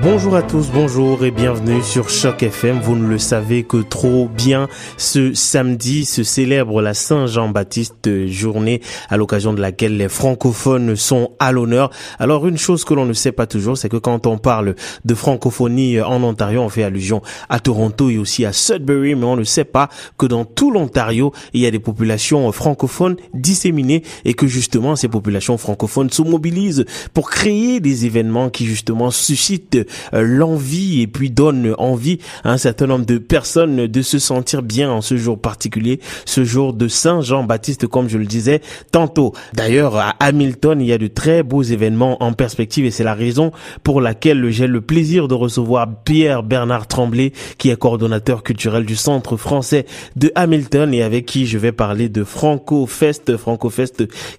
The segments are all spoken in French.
Bonjour à tous, bonjour et bienvenue sur Choc FM. Vous ne le savez que trop bien. Ce samedi se célèbre la Saint-Jean-Baptiste journée à l'occasion de laquelle les francophones sont à l'honneur. Alors une chose que l'on ne sait pas toujours, c'est que quand on parle de francophonie en Ontario, on fait allusion à Toronto et aussi à Sudbury, mais on ne sait pas que dans tout l'Ontario, il y a des populations francophones disséminées et que justement ces populations francophones se mobilisent pour créer des événements qui justement suscitent l'envie et puis donne envie à un certain nombre de personnes de se sentir bien en ce jour particulier, ce jour de Saint Jean-Baptiste, comme je le disais tantôt. D'ailleurs, à Hamilton, il y a de très beaux événements en perspective et c'est la raison pour laquelle j'ai le plaisir de recevoir Pierre Bernard Tremblay, qui est coordonnateur culturel du Centre français de Hamilton et avec qui je vais parler de. Franco Fest,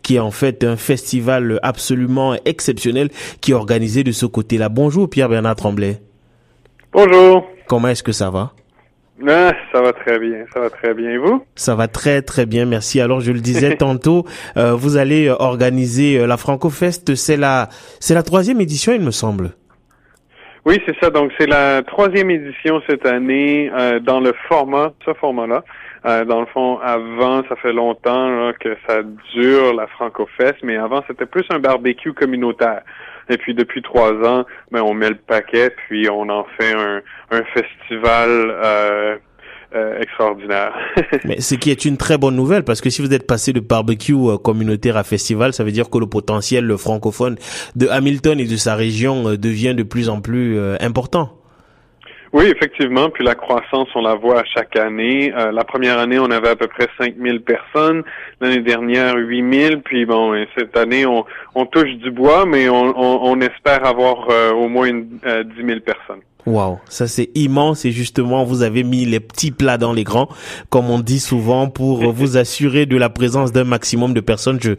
qui est en fait un festival absolument exceptionnel qui est organisé de ce côté-là. Bonjour Pierre Bernard. Bernard Tremblay. Bonjour. Comment est-ce que ça va? Ah, ça va très bien, ça va très bien. Et vous? Ça va très très bien, merci. Alors je le disais tantôt, euh, vous allez organiser euh, la FrancoFest. C'est la c'est la troisième édition, il me semble. Oui, c'est ça. Donc c'est la troisième édition cette année euh, dans le format, ce format-là. dans le fond, avant, ça fait longtemps que ça dure la FrancoFest, mais avant c'était plus un barbecue communautaire. Et puis depuis trois ans, ben, on met le paquet, puis on en fait un, un festival euh, euh, extraordinaire. Mais ce qui est une très bonne nouvelle, parce que si vous êtes passé de barbecue euh, communautaire à festival, ça veut dire que le potentiel francophone de Hamilton et de sa région devient de plus en plus important. Oui, effectivement. Puis la croissance, on la voit à chaque année. Euh, la première année, on avait à peu près 5000 personnes. L'année dernière, 8000. Puis bon, cette année, on, touche du bois, mais on, on, espère avoir euh, au moins une, euh, 10 000 personnes. Wow, ça c'est immense et justement vous avez mis les petits plats dans les grands, comme on dit souvent, pour vous assurer de la présence d'un maximum de personnes. Je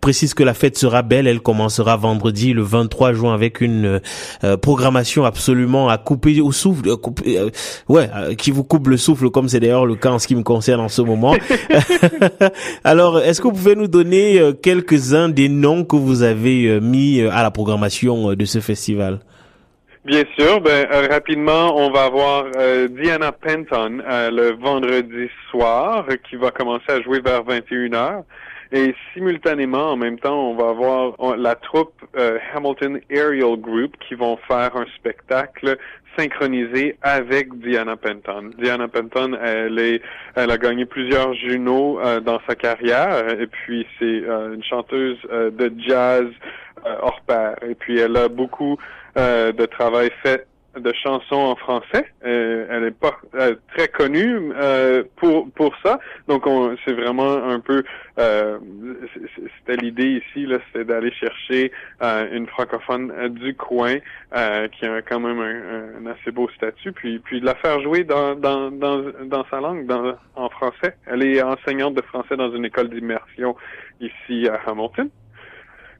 précise que la fête sera belle, elle commencera vendredi le 23 juin avec une euh, programmation absolument à couper au souffle, euh, euh, ouais, qui vous coupe le souffle comme c'est d'ailleurs le cas en ce qui me concerne en ce moment. Alors, est-ce que vous pouvez nous donner quelques-uns des noms que vous avez mis à la programmation de ce festival? Bien sûr. Ben, euh, rapidement, on va avoir euh, Diana Penton euh, le vendredi soir qui va commencer à jouer vers 21h. Et simultanément, en même temps, on va avoir la troupe Hamilton Aerial Group qui vont faire un spectacle synchronisé avec Diana Penton. Diana Penton, elle, est, elle a gagné plusieurs Juno dans sa carrière et puis c'est une chanteuse de jazz hors pair. Et puis elle a beaucoup euh, de travail fait de chansons en français. Euh, elle est pas euh, très connue euh, pour pour ça. Donc c'est vraiment un peu c'était l'idée ici là, c'était d'aller chercher une francophone du coin qui a quand même un, assez beau statut, puis puis de la faire jouer dans dans dans, dans sa langue, dans en français. Elle est enseignante de français dans une école d'immersion ici à Hamilton.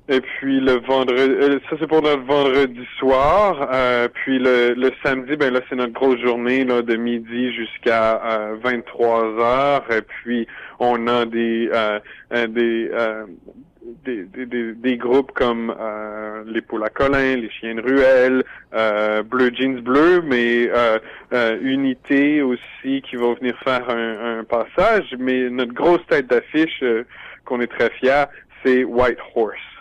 Et puis le vendredi, euh, ça c'est pour notre vendredi soir. Euh, puis le, le, samedi, ben là c'est notre grosse journée là, de midi jusqu'à 23 euh, heures. Et puis on a des des, des, des, des, groupes comme les poules à Colin, les chiens de ruelle, Bleu Jeans Bleu, mais Unité aussi qui va venir faire un, un passage. Mais notre grosse tête d'affiche qu'on est très fiers, c'est White Horse.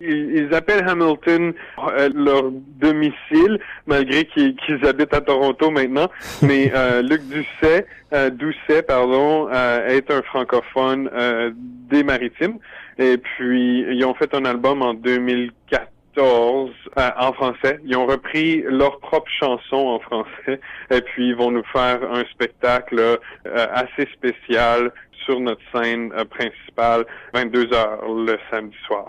Ils, appellent Hamilton euh, leur domicile, malgré qu'ils habitent à Toronto maintenant. Mais euh, Luc Doucet, euh, Doucet, pardon, est un francophone des Maritimes. Et puis, ils ont fait un album en 2014 en français. Ils ont repris leurs propres chansons en français. Et puis, ils vont nous faire un spectacle assez spécial sur notre scène euh, principale 22 heures le samedi soir.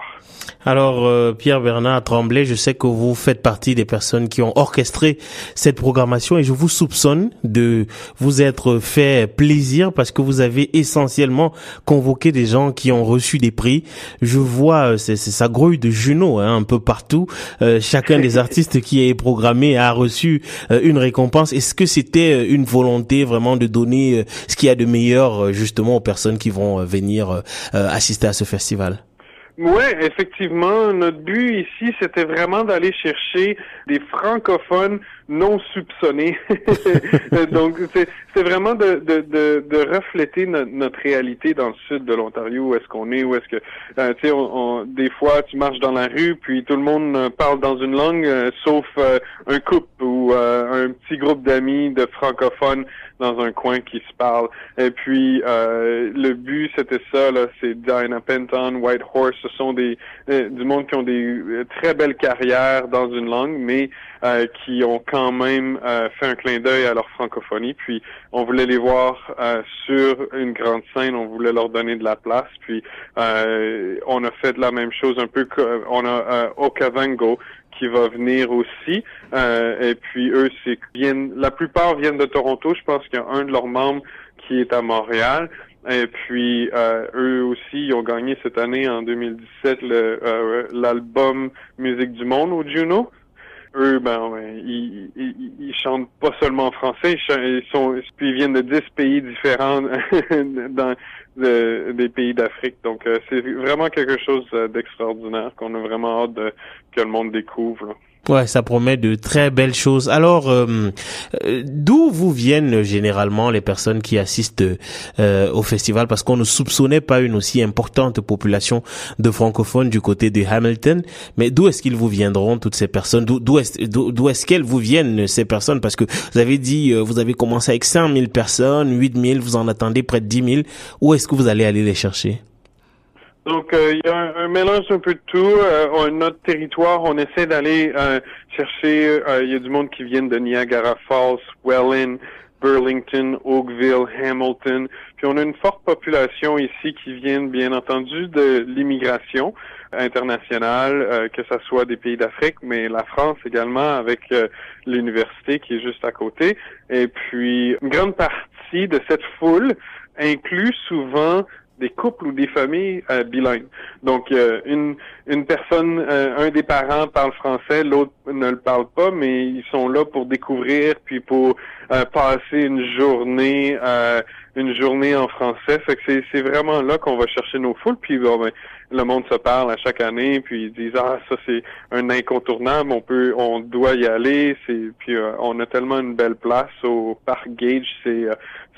Alors euh, Pierre Bernard Tremblay, je sais que vous faites partie des personnes qui ont orchestré cette programmation et je vous soupçonne de vous être fait plaisir parce que vous avez essentiellement convoqué des gens qui ont reçu des prix. Je vois euh, c'est ça grouille de Juno hein, un peu partout. chacun des artistes qui est programmé a reçu une récompense. Est-ce que c'était une volonté vraiment de donner ce qu'il y a de meilleur justement aux personnes qui vont venir assister à ce festival. Oui, effectivement, notre but ici, c'était vraiment d'aller chercher des francophones non soupçonnés. Donc, c'est vraiment de, de, de, de refléter notre, réalité dans le sud de l'Ontario, où est-ce qu'on est, où est-ce que, euh, tu sais, on, des fois, tu marches dans la rue, puis tout le monde euh, parle dans une langue, euh, sauf un couple ou un petit groupe d'amis de francophones dans un coin qui se parle. Et puis euh, le but c'était ça là, c'est Diana Penton, White Horse, ce sont des euh, du monde qui ont des euh, très belles carrières dans une langue, mais qui ont quand même fait un clin d'œil à leur francophonie. Puis on voulait les voir sur une grande scène, on voulait leur donner de la place. Puis on a fait de la même chose un peu. On a Okavango qui va venir aussi. Euh, et puis eux, c'est viennent, la plupart viennent de Toronto. Je pense qu'il y a un de leurs membres qui est à Montréal. Et puis euh, eux aussi, ils ont gagné cette année en 2017 le, euh, l'album Musique du Monde au Juno. Eux, ben, ils, ils, chantent pas seulement en français, ils, sont, puis ils viennent de 10 pays différents dans des pays d'Afrique. Donc, euh, c'est vraiment quelque chose d'extraordinaire qu'on a vraiment hâte de, que le monde découvre. Ouais, ça promet de très belles choses. Alors, euh, euh, d'où vous viennent généralement les personnes qui assistent euh, au festival? Parce qu'on ne soupçonnait pas une aussi importante population de francophones du côté de Hamilton. Mais d'où est-ce qu'ils vous viendront toutes ces personnes? D'où est-ce d'où est-ce qu'elles vous viennent ces personnes? Parce que vous avez dit, vous avez commencé avec 5000 personnes, 8000, vous en attendez près de 10 000. Où est-ce que vous allez aller les chercher? Donc, euh, il y a un, mélange un peu de tout. Euh, notre territoire, on essaie d'aller euh, chercher, il y a du monde qui vient de Niagara Falls, Welland, Burlington, Oakville, Hamilton. Puis on a une forte population ici qui vient, bien entendu, de l'immigration internationale, que ce soit des pays d'Afrique, mais la France également avec l'université qui est juste à côté. Et puis, une grande partie de cette foule inclut souvent des couples ou des familles euh, bilingues. Donc, euh, une, une personne, euh, un des parents parle français, l'autre ne le parle pas, mais ils sont là pour découvrir, puis pour passer une journée, une journée en français. Fait que c'est vraiment là qu'on va chercher nos foules. Puis bon, ben, le monde se parle à chaque année, puis ils disent ah ça c'est un incontournable, on peut, on doit y aller. C'est puis on a tellement une belle place au parc Gage. C'est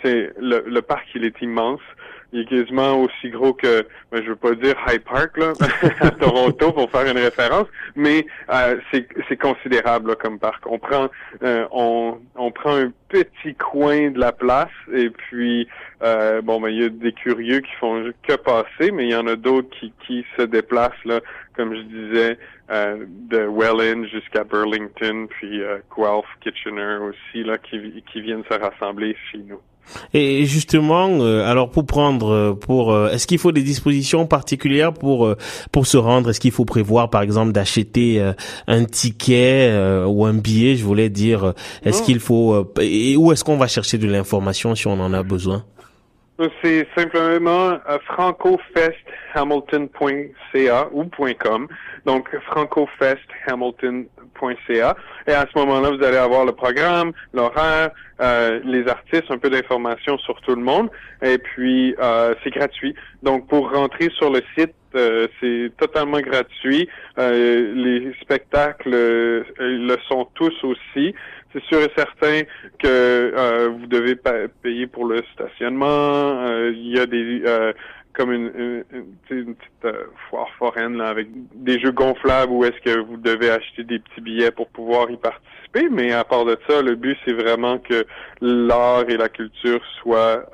c'est le, le parc il est immense il est quasiment aussi gros que, ben, je veux pas dire High Park là, à Toronto pour faire une référence, mais euh, c'est considérable comme parc. On prend euh, on, on prend un petit coin de la place et puis euh, bon ben il y a des curieux qui font que passer, mais il y en a d'autres qui qui se déplacent là, comme je disais, de Welland jusqu'à Burlington, puis Guelph, Kitchener aussi là qui qui viennent se rassembler chez nous. Et justement, euh, alors pour prendre, euh, pour, euh, est-ce qu'il faut des dispositions particulières pour pour se rendre? Est-ce qu'il faut prévoir, par exemple, d'acheter un ticket ou un billet? Je voulais dire, est-ce qu'il faut et où est-ce qu'on va chercher de l'information si on en a besoin? C'est simplement francofesthamilton.ca ou .com. Donc francofesthamilton.ca. Et à ce moment-là, vous allez avoir le programme, l'horaire, euh, les artistes, un peu d'informations sur tout le monde. Et puis euh, c'est gratuit. Donc pour rentrer sur le site, euh, c'est totalement gratuit. les spectacles le sont tous aussi c'est sûr et certain que euh, vous devez payer pour le stationnement. Euh, il y a des euh, comme une, petite foire foraine là, avec des jeux gonflables où est-ce que vous devez acheter des petits billets pour pouvoir y participer. Mais à part de ça, le but c'est vraiment que l'art et la culture soient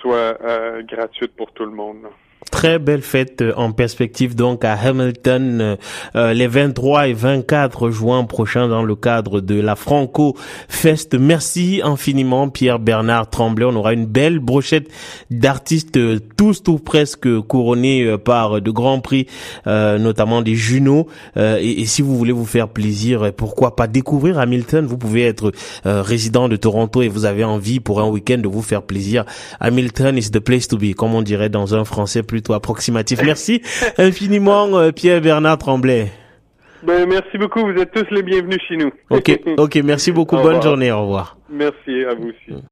soient gratuites pour tout le monde. Très belle fête euh, en perspective donc à Hamilton euh, euh, les 23 et 24 juin prochains dans le cadre de la Franco Fest. Merci infiniment Pierre Bernard Tremblay. On aura une belle brochette d'artistes tous tout presque couronnés par de grands prix, notamment des Juno. Et, et, si vous voulez vous faire plaisir, pourquoi pas découvrir Hamilton? Vous pouvez être résident de Toronto et vous avez envie pour un week-end de vous faire plaisir. Hamilton is the place to be, comme on dirait dans un français plutôt approximatif. Merci infiniment, euh, Pierre-Bernard Tremblay. Ben, merci beaucoup. Vous êtes tous les bienvenus chez nous. Ok, ok. Merci beaucoup. Bonne journée. Au revoir. Merci à vous aussi.